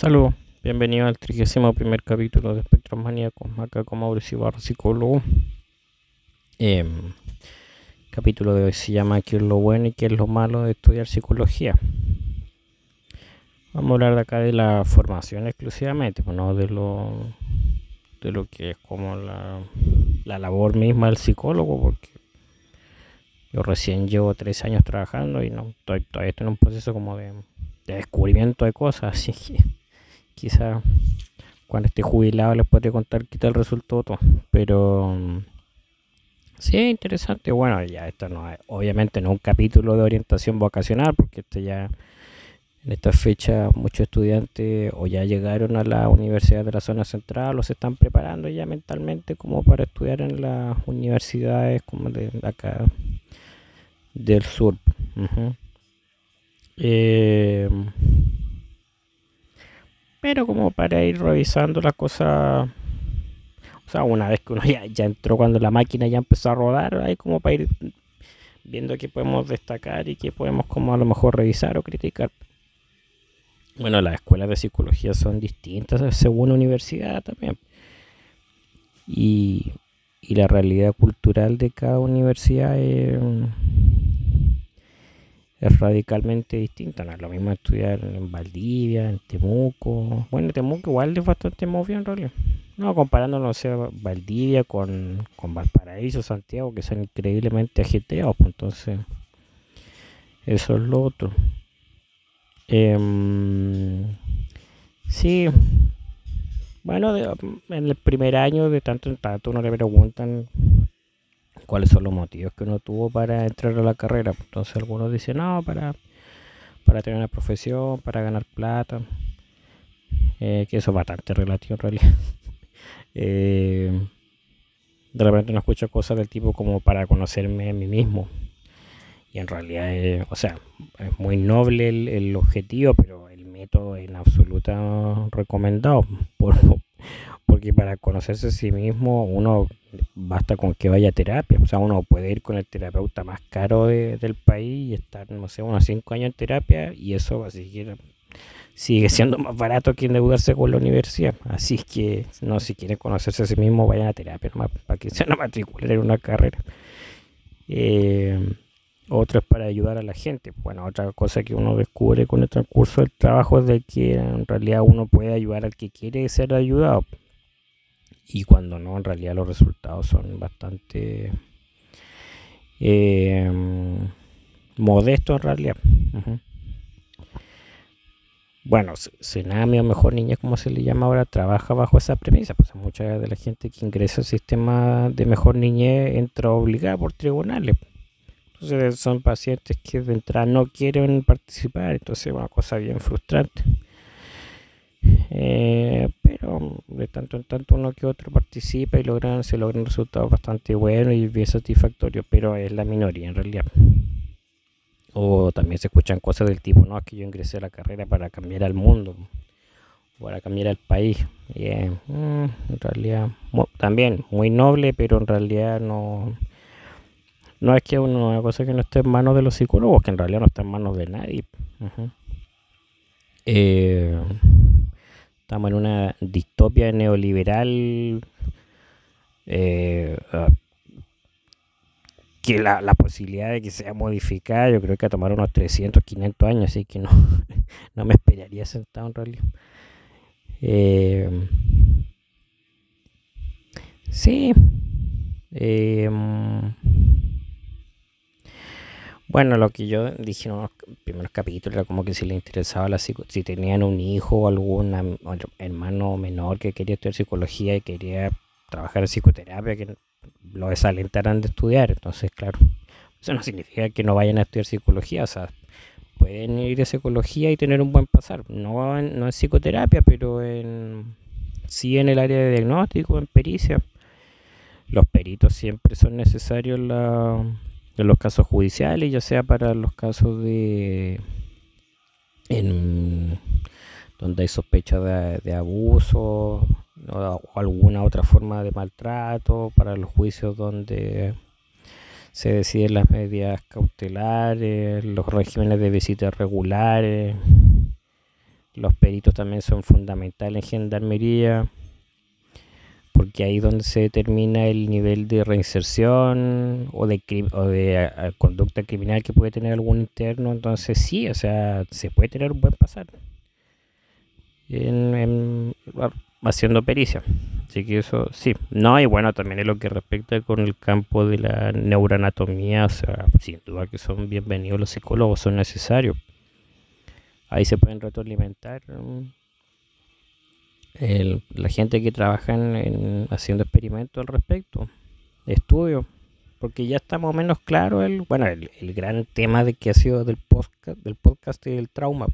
Saludos, bienvenido al 31 primer capítulo de Espectros Maníacos, acá con Mauricio Barro, psicólogo. Em, capítulo de hoy se llama ¿Qué es lo bueno y qué es lo malo de estudiar psicología? Vamos a hablar de acá de la formación exclusivamente, pues no de lo, de lo que es como la, la labor misma del psicólogo, porque yo recién llevo tres años trabajando y no todavía estoy en un proceso como de, de descubrimiento de cosas, así que quizá cuando esté jubilado les podré contar qué tal resultó todo. Pero sí es interesante. Bueno, ya esto no es, obviamente no es un capítulo de orientación vocacional, porque este ya en esta fecha muchos estudiantes o ya llegaron a la universidad de la zona central o se están preparando ya mentalmente como para estudiar en las universidades como de acá del sur. Pero como para ir revisando la cosa, o sea, una vez que uno ya, ya entró cuando la máquina ya empezó a rodar, ahí como para ir viendo qué podemos destacar y qué podemos como a lo mejor revisar o criticar. Bueno, las escuelas de psicología son distintas según universidad también. Y, y la realidad cultural de cada universidad es es radicalmente distinta. No es lo mismo estudiar en Valdivia, en Temuco. Bueno, Temuco igual es bastante movido en realidad. No, comparando, no Valdivia con, con Valparaíso, Santiago, que son increíblemente ajetreados. Pues entonces, eso es lo otro. Em, sí. Bueno, en el primer año, de tanto en tanto, uno le preguntan cuáles son los motivos que uno tuvo para entrar a la carrera. Entonces algunos dicen, no, para, para tener una profesión, para ganar plata, eh, que eso es bastante relativo en realidad. Eh, de repente uno escucha cosas del tipo como para conocerme a mí mismo. Y en realidad, o sea, es muy noble el, objetivo, pero el método en absoluta recomendado. porque para conocerse a sí mismo uno basta con que vaya a terapia, o sea, uno puede ir con el terapeuta más caro del país y estar, no sé, unos 5 años en terapia y eso así sigue siendo más barato que endeudarse con la universidad. Así que, no, si quieren conocerse a sí mismo, vayan a terapia para que se van a matricular en una carrera. Eh, otro es para ayudar a la gente. Bueno, otra cosa que uno descubre con el transcurso del trabajo es de que en realidad uno puede ayudar al que quiere ser ayudado y cuando no, en realidad los resultados son bastante eh, modestos en realidad. Bueno, Senami o Mejor Niña, como se le llama ahora, trabaja bajo esa premisa. Pues mucha de la gente que ingresa al sistema de Mejor Niñez entra obligada por tribunales. Entonces son pacientes que de entrada no quieren participar, entonces es una cosa bien frustrante. Eh, pero de tanto en tanto uno que otro participa y logran, se logran resultados bastante buenos y bien satisfactorios, pero es la minoría en realidad. O también se escuchan cosas del tipo, no, es que yo ingresé a la carrera para cambiar al mundo, para cambiar al país. Mm, en realidad, también muy noble, pero en realidad no, no es que una cosa que no esté en manos de los psicólogos, que en realidad no está en manos de nadie. eh, Estamos en una distopia neoliberal eh, ah, que la, posibilidad de que sea modificada yo creo que va a tomar unos 300, 500 años, así que no, no me esperaría sentado en realidad. Eh, sí. Eh, bueno, lo que yo dije en los primeros capítulos era como que si le interesaba la si tenían un hijo o algún hermano menor que quería estudiar psicología y quería trabajar en psicoterapia, que lo desalentaran de estudiar. Entonces, claro, eso no significa que no vayan a estudiar psicología, o sea, pueden ir a psicología y tener un buen pasar. No, no en psicoterapia, pero en, sí en el área de diagnóstico, en pericia. Los peritos siempre son necesarios la en los casos judiciales, ya sea para los casos de en, donde hay sospecha de, abuso o, alguna otra forma de maltrato, para los juicios donde se deciden las medidas cautelares, los regímenes de visitas regulares, Los peritos también son fundamentales en gendarmería, porque ahí es donde se determina el nivel de reinserción o de, o de conducta criminal que puede tener algún interno. Entonces sí, o sea, se puede tener un buen pasar en, haciendo pericia. Así que eso sí. No, y bueno, también es lo que respecta con el campo de la neuroanatomía, o sea, sin duda que son bienvenidos los psicólogos, son necesarios. Ahí se pueden retroalimentar la gente que trabaja en, haciendo experimentos al respecto, estudios, porque ya está más o menos claro el, bueno, el, gran tema de que ha sido del podcast, del podcast y del trauma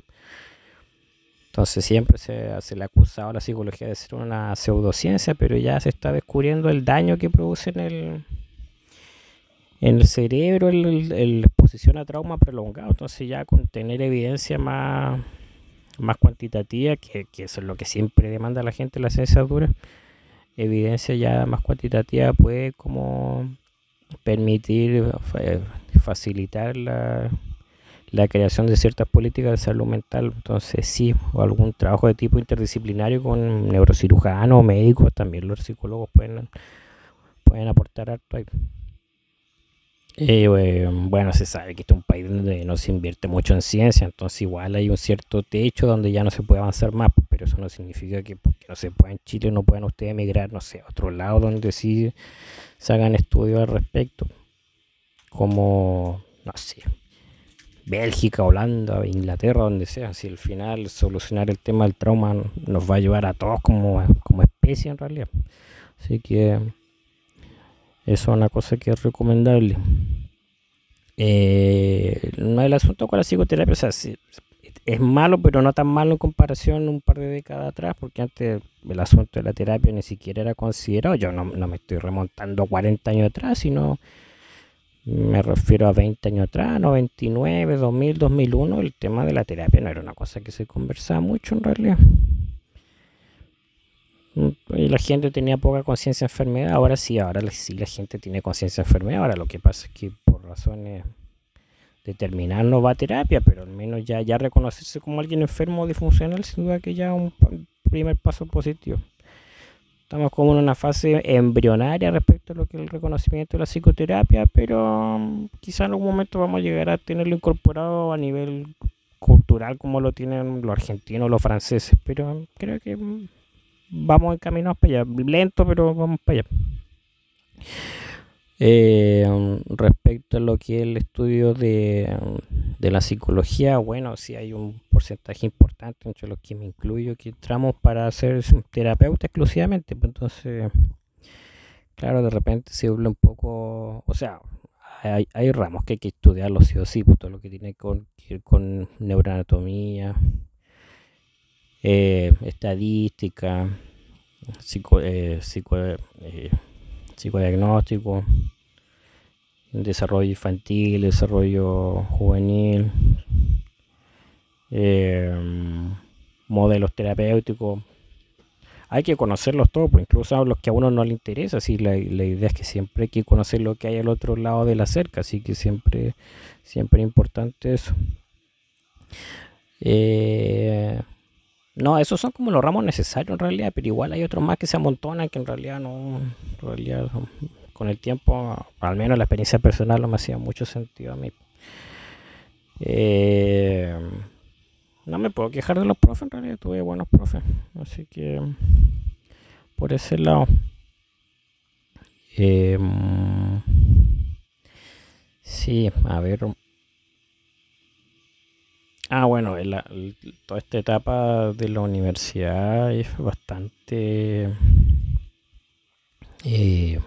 entonces siempre se, le ha acusado a la psicología de ser una pseudociencia, pero ya se está descubriendo el daño que produce en el, en el cerebro el, exposición a trauma prolongado. Entonces ya con tener evidencia más, más cuantitativa, que, que eso es lo que siempre demanda la gente en la ciencia dura, evidencia ya más cuantitativa puede como permitir eh, facilitar la la creación de ciertas políticas de salud mental. Entonces, sí, o algún trabajo de tipo interdisciplinario con neurocirujanos médicos, también los psicólogos pueden, pueden aportar harto ahí. Eh, bueno, se sabe que este es un país donde no se invierte mucho en ciencia, entonces igual hay un cierto techo donde ya no se puede avanzar más, pero eso no significa que porque no se pueda en Chile no puedan ustedes emigrar, no sé, a otro lado donde sí se hagan estudios al respecto, como, no sé, Bélgica, Holanda, Inglaterra, donde sea, si al final solucionar el tema del trauma nos va a ayudar a todos como, como especie en realidad. Así que eso es una cosa que es recomendable. Eh, el asunto con la psicoterapia, o sea, es malo, pero no tan malo en comparación un par de décadas atrás, porque antes el asunto de la terapia ni siquiera era considerado. Yo no, no me estoy remontando 40 años atrás, sino me refiero a 20 años atrás, 99, 2000, 2001, el tema de la terapia no era una cosa que se conversaba mucho en realidad. Mm, y la gente tenía poca conciencia de enfermedad, ahora sí, ahora sí la gente tiene conciencia de enfermedad, ahora lo que pasa es que por razones determinadas no va a terapia, pero al menos ya, ya reconocerse como alguien enfermo o disfuncional, sin duda que ya es un primer paso positivo. Estamos como en una fase embrionaria respecto a lo que es el reconocimiento de la psicoterapia, pero mm, quizá en algún momento vamos a llegar a tenerlo incorporado a nivel cultural como lo tienen los argentinos, los franceses, pero creo que mm, vamos encaminados para allá, lento, pero vamos para allá. Eh, respecto a lo que es el estudio de, de, la psicología, bueno, sí hay un porcentaje importante entre los que me incluyo que entramos para ser terapeuta exclusivamente, pues entonces, claro, de repente se habla un poco, o sea, hay, hay ramos que hay que estudiarlo sí o sí, pues todo lo que tiene con, con neuroanatomía, eh, estadística, psico, eh, psico eh, psicodiagnóstico, desarrollo infantil, desarrollo juvenil, em, modelos terapéuticos. Hay que conocerlos todos, pues incluso los que a uno no le interesa. Así la, idea es que siempre hay que conocer lo que hay al otro lado de la cerca, así que siempre, siempre es importante eso. Eh, no, esos son como los ramos necesarios en realidad, pero igual hay otros más que se amontonan que en realidad no, en realidad con el tiempo, al menos la experiencia personal no me hacía mucho sentido a mí. Eh, no me puedo quejar de los profes, en realidad tuve buenos profes, así que por ese lado. Eh, sí, a ver, Ah, bueno, toda esta etapa de la universidad es bastante eh,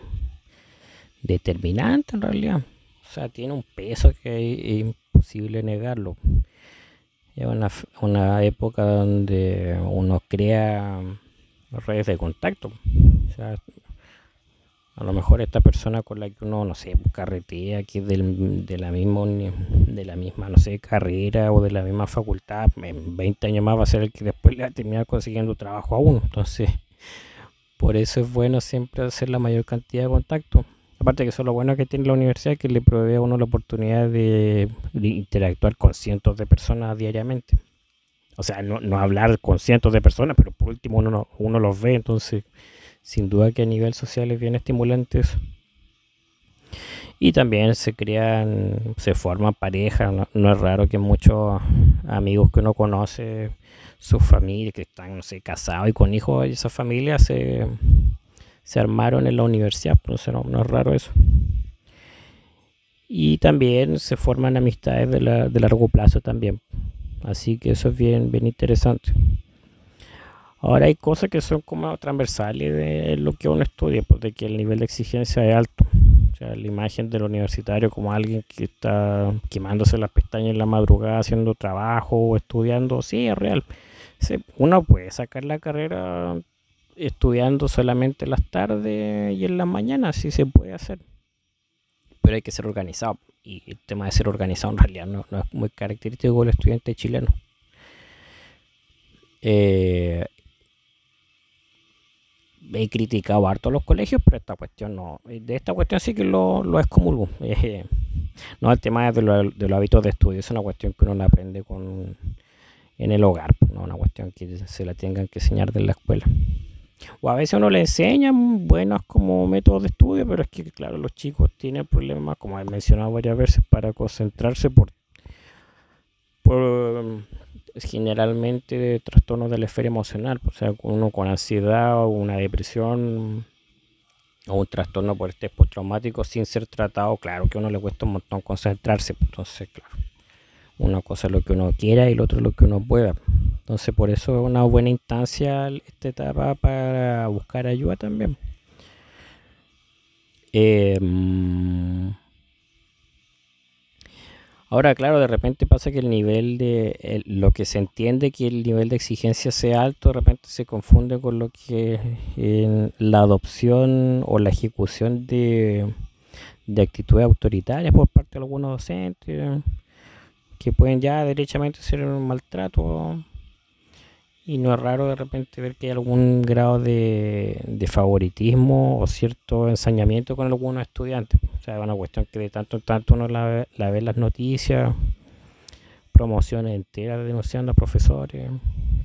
determinante en realidad. O sea, tiene un peso que es imposible negarlo. Es una, época donde uno crea redes de contacto. A lo mejor esta persona con la que uno, no sé, carretea, que es del, de la misma, de la misma, no sé, carrera o de la misma facultad, en 20 años más va a ser el que después le va a terminar consiguiendo trabajo a uno. Entonces, por eso es bueno siempre hacer la mayor cantidad de contactos. Aparte que eso es lo bueno que tiene la universidad, que le provee a uno la oportunidad de, interactuar con cientos de personas diariamente. O sea, no, no hablar con cientos de personas, pero por último uno, uno los ve, entonces sin duda que a nivel social es bien estimulante eso. Y también se crean, se forman parejas, no, es raro que muchos amigos que uno conoce, sus familias que están, no casados y con hijos, esas familias se, se armaron en la universidad, no, no es raro eso. Y también se forman amistades de, de largo plazo también. Así que eso es bien, bien interesante. Ahora hay cosas que son como transversales de lo que uno estudia, de que el nivel de exigencia es alto. O sea, la imagen del universitario como alguien que está quemándose las pestañas en la madrugada haciendo trabajo o estudiando, sí, es real. Uno puede sacar la carrera estudiando solamente las tardes y en las mañanas, sí se puede hacer. Pero hay que ser organizado. Y el tema de ser organizado en realidad no, no es muy característico del estudiante chileno. Eh, he criticado harto los colegios, pero esta cuestión no. De esta cuestión sí que lo, lo excomulgo. Eh, no, el tema de, lo, de, los hábitos de estudio es una cuestión que uno la aprende con, en el hogar, no una cuestión que se la tengan que enseñar de la escuela. O a veces uno le enseña buenos como métodos de estudio, pero es que, claro, los chicos tienen problemas, como he mencionado varias veces, para concentrarse por, por generalmente de trastornos de la esfera emocional, o sea, uno con ansiedad o una depresión o un trastorno por estrés postraumático sin ser tratado, claro que a uno le cuesta un montón concentrarse, entonces, claro, una cosa es lo que uno quiera y lo otro lo que uno pueda. Entonces, por eso es una buena instancia esta etapa para buscar ayuda también. Eh, Ahora, claro, de repente pasa que el nivel de lo que se entiende que el nivel de exigencia sea alto, de repente se confunde con lo que en la adopción o la ejecución de, de actitudes autoritarias por parte de algunos docentes que pueden ya derechamente ser un maltrato y no es raro de repente ver que hay algún grado de, favoritismo o cierto ensañamiento con algunos estudiantes. O sea, es una cuestión que de tanto en tanto uno la, ve en las noticias, promociones enteras denunciando a profesores.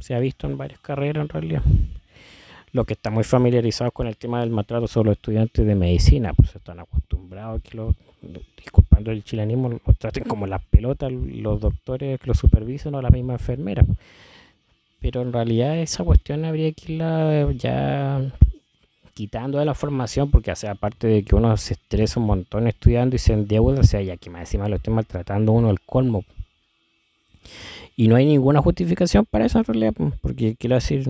Se ha visto en varias carreras en realidad. Los que están muy familiarizados con el tema del maltrato son los estudiantes de medicina, pues están acostumbrados a que los, disculpando el chilenismo, los traten como las pelotas los doctores que los supervisan o la misma enfermera pero en realidad esa cuestión habría que irla ya quitando de la formación, porque hace aparte de que uno se estresa un montón estudiando y se endeuda, o sea, ya que más encima lo esté maltratando uno al colmo. Y no hay ninguna justificación para eso en realidad, porque quiero decir,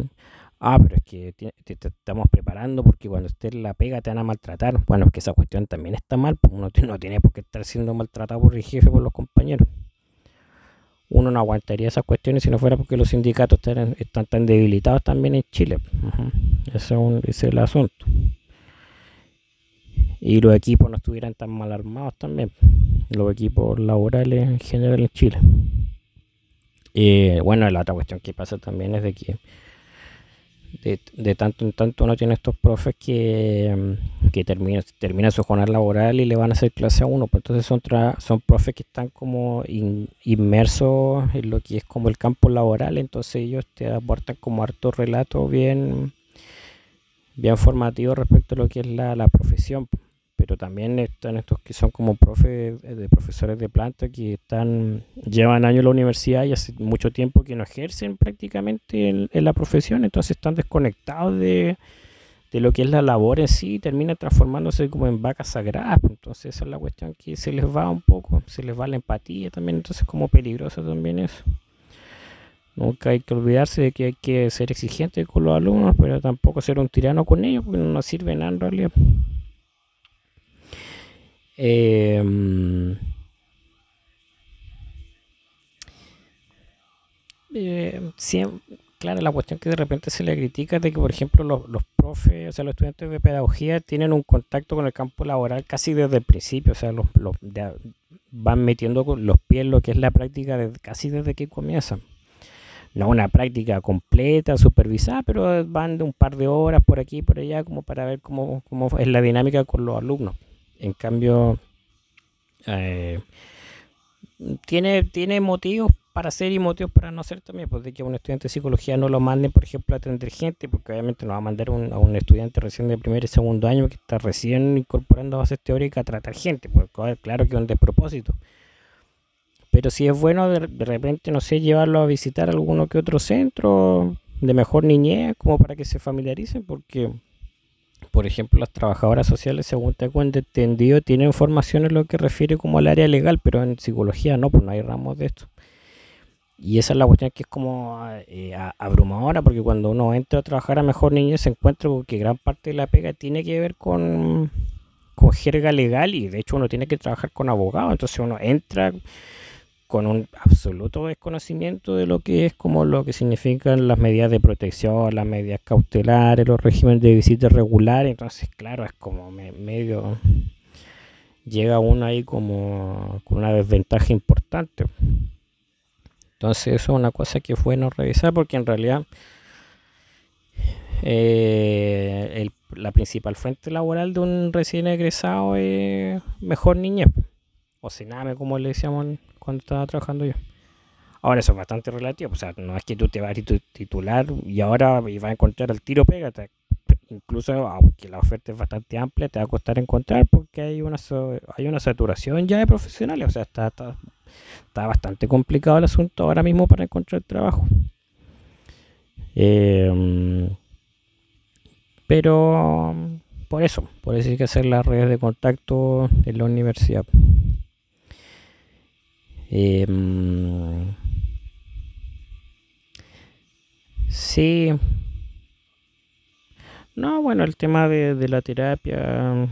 ah, pero es que te, estamos preparando porque cuando estés la pega te van a maltratar. Bueno, es que esa cuestión también está mal, pues uno no tiene por qué estar siendo maltratado por el jefe, por los compañeros uno no aguantaría esas cuestiones si no fuera porque los sindicatos están, tan debilitados también en Chile. ese, es el asunto. Y los equipos no estuvieran tan mal armados también. Los equipos laborales en general en Chile. Y bueno, la otra cuestión que pasa también es de que de, tanto en tanto uno tiene estos profes que, mm, que termina, termina su jornada laboral y le van a hacer clase a uno. Pues entonces son, son profes que están como inmersos en lo que es como el campo laboral, entonces ellos te aportan como harto relato bien, bien formativo respecto a lo que es la, la profesión pero también están estos que son como profes eh, de profesores de planta que están llevan años en la universidad y hace mucho tiempo que no ejercen prácticamente en, la profesión, entonces están desconectados de, lo que es la labor en sí y terminan transformándose como en vacas sagradas. Pues, entonces esa es la cuestión que se les va un poco, se les va la empatía también, entonces como peligroso también eso. Nunca hay que olvidarse de que hay que ser exigente con los alumnos, pero tampoco ser un tirano con ellos, porque no sirve nada en realidad. Em, eh, claro, la cuestión que de repente se le critica es de que, por ejemplo, los, los, profes, o sea, los estudiantes de pedagogía tienen un contacto con el campo laboral casi desde el principio, o sea, los, van metiendo los pies lo que es la práctica casi desde que comienzan. No una práctica completa, supervisada, pero van de un par de horas por aquí y por allá como para ver cómo, cómo es la dinámica con los alumnos. En cambio, eh, tiene, tiene motivos para hacer y motivos para no hacer también, pues de que un estudiante de psicología no lo manden, por ejemplo, a atender gente, porque obviamente no va a mandar a un estudiante recién de primer y segundo año que está recién incorporando bases teóricas a tratar gente, pues claro que es un despropósito. Pero si es bueno de, repente, no sé, llevarlo a visitar alguno que otro centro de mejor niñez, como para que se familiaricen, porque, por ejemplo, las trabajadoras sociales, según tengo entendido, tienen formación en lo que refiere como al área legal, pero en psicología no, pues no hay ramos de esto. Y esa es la cuestión que es como eh, abrumadora, porque cuando uno entra a trabajar a mejor niñez se encuentra con que gran parte de la pega tiene que ver con, con jerga legal y de hecho uno tiene que trabajar con abogados, entonces uno entra con un absoluto desconocimiento de lo que es como lo que significan las medidas de protección, las medidas cautelares, los regímenes de visita regular, entonces claro, es como medio llega uno ahí como con una desventaja importante. Entonces eso es una cosa que fue no revisar porque en realidad eh, la principal fuente laboral de un recién egresado es mejor niñez o cename como le decíamos cuando estaba trabajando yo. Ahora eso es bastante relativo, o sea, no es que tú te vas a titular y ahora vas a encontrar el tiro pégate. Incluso aunque la oferta es bastante amplia, te va a costar encontrar porque hay una hay una saturación ya de profesionales, o sea, está, está, bastante complicado el asunto ahora mismo para encontrar trabajo. Em, pero por eso, por eso hay que hacer las redes de contacto en la universidad. Em, sí. No, bueno, el tema de, la terapia.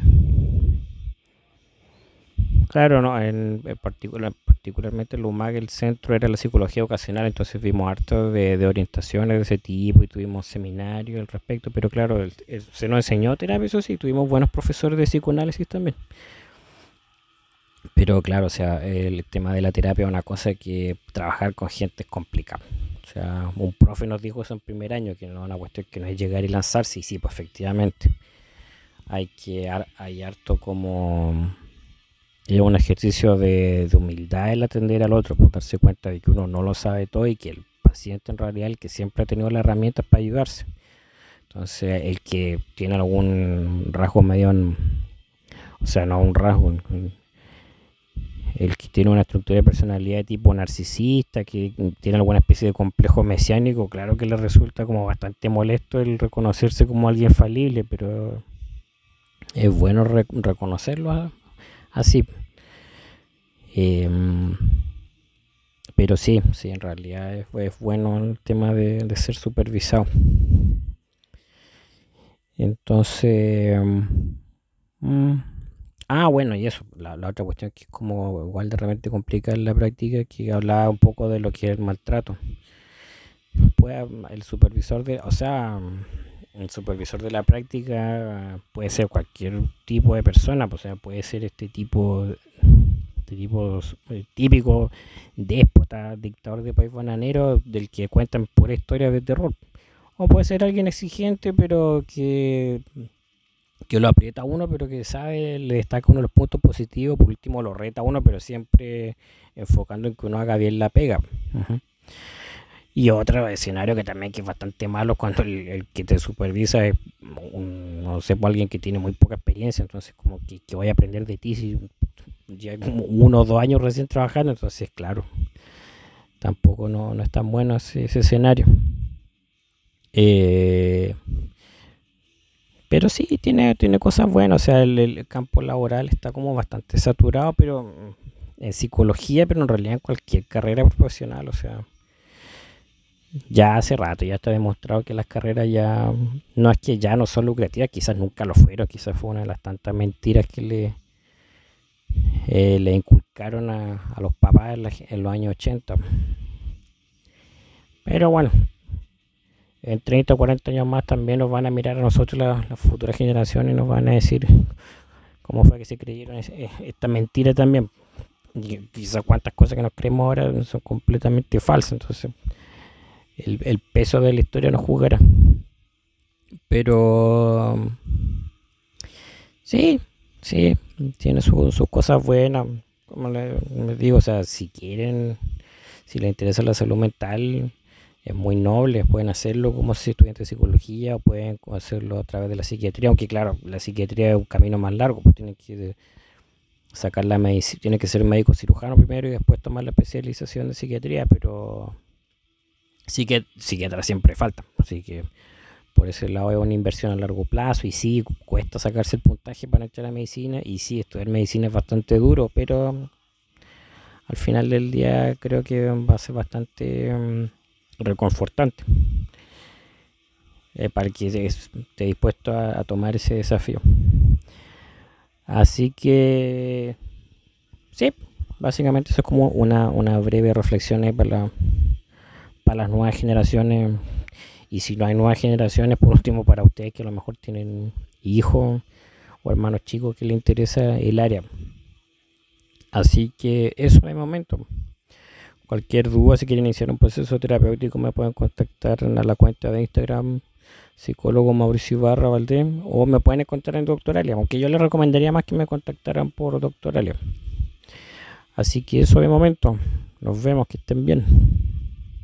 Claro, no, en, particular, particularmente en UMAG el centro era la psicología ocasional, entonces vimos harto de, orientaciones de ese tipo y tuvimos seminarios al respecto, pero claro, se nos enseñó terapia, eso sí, tuvimos buenos profesores de psicoanálisis también. Pero claro, o sea, el tema de la terapia es una cosa que trabajar con gente es complicado. O sea, un profe nos dijo eso en primer año, que no es una cuestión que no es llegar y lanzarse, y sí, pues efectivamente. Hay que, hay harto como es un ejercicio de, humildad el atender al otro, por darse cuenta de que uno no lo sabe todo y que el paciente en realidad el que siempre ha tenido las herramientas para ayudarse. Entonces, el que tiene algún rasgo medio, o sea, no un rasgo, el que tiene una estructura de personalidad de tipo narcisista, que tiene alguna especie de complejo mesiánico, claro que le resulta como bastante molesto el reconocerse como alguien falible, pero es bueno reconocerlo así. Em, pero sí, sí, en realidad es, bueno el tema de, ser supervisado. Entonces... Mm, Ah, bueno, y eso, la, otra cuestión que es como igual de repente complica en la práctica, que hablaba un poco de lo que es el maltrato. Puede, el supervisor de, o sea, el supervisor de la práctica puede ser cualquier tipo de persona, pues, o sea, puede ser este tipo, este tipo típico déspota, dictador de país bananero, del que cuentan por historias de terror. O puede ser alguien exigente, pero que que lo aprieta uno, pero que sabe, le destaca uno de los puntos positivos, por último lo reta uno, pero siempre enfocando en que uno haga bien la pega. Y otro escenario que también que es bastante malo cuando el, que te supervisa es, no sé, pues, alguien que tiene muy poca experiencia, entonces como que, que voy a aprender de ti si ya como uno o dos años recién trabajando, entonces claro, tampoco no, no es tan bueno ese, ese escenario. Eh, pero sí, tiene, tiene cosas buenas, o sea, el, campo laboral está como bastante saturado, pero mm, en psicología, pero en realidad en cualquier carrera profesional, o sea, ya hace rato, ya está demostrado que las carreras ya, no es que ya no son lucrativas, quizás nunca lo fueron, quizás fue una de las tantas mentiras que le, eh, le inculcaron a, los papás en los años 80. Pero bueno, en 30 o 40 años más también nos van a mirar a nosotros las futuras generaciones y nos van a decir cómo fue que se creyeron esta mentira también. Y quizás cuántas cosas que nos creemos ahora son completamente falsas. Entonces, el, peso de la historia nos jugará. Pero sí, sí, tiene sus cosas buenas. Como les digo, o sea, si quieren si les interesa la salud mental, es muy noble, pueden hacerlo como si estudiantes de psicología o pueden hacerlo a través de la psiquiatría, aunque claro, la psiquiatría es un camino más largo, pues tienen que sacar la medicina, tiene que ser médico cirujano primero y después tomar la especialización de psiquiatría, pero sí que psiquiatra siempre falta, así que por ese lado es una inversión a largo plazo y sí, cuesta sacarse el puntaje para entrar a medicina y sí, estudiar medicina es bastante duro, pero al final del día creo que va a ser bastante mm, reconfortante eh, para el que esté dispuesto a, tomar ese desafío. Así que, sí, básicamente eso es como una, una breve reflexión para, para las nuevas generaciones y si no hay nuevas generaciones, por último, para ustedes que a lo mejor tienen hijos o hermanos chicos que les interesa el área. Así que eso de momento. Cualquier duda, si quieren iniciar un proceso terapéutico, me pueden contactar en la cuenta de Instagram psicólogo Mauricio Barra Valdés o me pueden encontrar en Doctoralia, aunque yo les recomendaría más que me contactaran por Doctoralia. Así que eso de momento. Nos vemos, que estén bien.